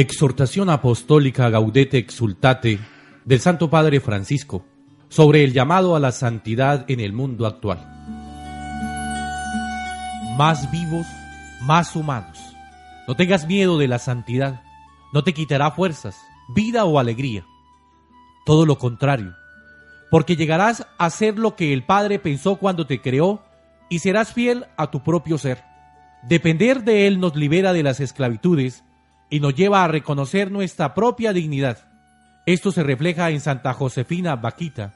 Exhortación Apostólica Gaudete Exultate del Santo Padre Francisco sobre el llamado a la santidad en el mundo actual. Más vivos, más humanos. No tengas miedo de la santidad. No te quitará fuerzas, vida o alegría. Todo lo contrario, porque llegarás a ser lo que el Padre pensó cuando te creó y serás fiel a tu propio ser. Depender de Él nos libera de las esclavitudes y nos lleva a reconocer nuestra propia dignidad. Esto se refleja en Santa Josefina Vaquita,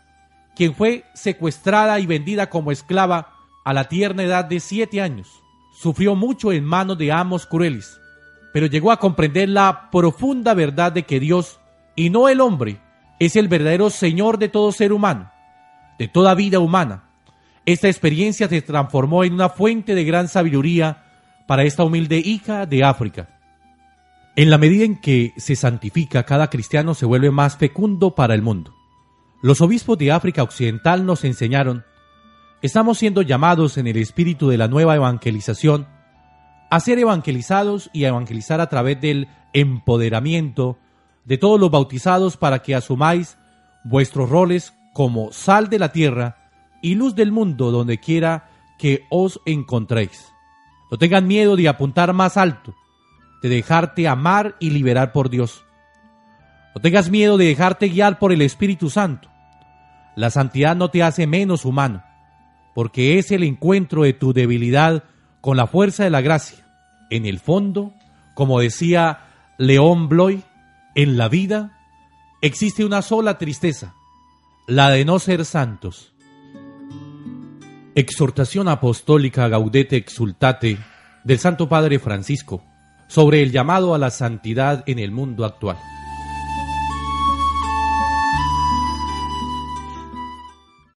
quien fue secuestrada y vendida como esclava a la tierna edad de siete años. Sufrió mucho en manos de amos crueles, pero llegó a comprender la profunda verdad de que Dios, y no el hombre, es el verdadero Señor de todo ser humano, de toda vida humana. Esta experiencia se transformó en una fuente de gran sabiduría para esta humilde hija de África. En la medida en que se santifica, cada cristiano se vuelve más fecundo para el mundo. Los obispos de África Occidental nos enseñaron, estamos siendo llamados en el espíritu de la nueva evangelización a ser evangelizados y a evangelizar a través del empoderamiento de todos los bautizados para que asumáis vuestros roles como sal de la tierra y luz del mundo donde quiera que os encontréis. No tengan miedo de apuntar más alto, de dejarte amar y liberar por Dios. No tengas miedo de dejarte guiar por el Espíritu Santo. La santidad no te hace menos humano, porque es el encuentro de tu debilidad con la fuerza de la gracia. En el fondo, como decía León Bloy, en la vida existe una sola tristeza, la de no ser santos. Exhortación Apostólica Gaudete Exultate del Santo Padre Francisco sobre el llamado a la santidad en el mundo actual.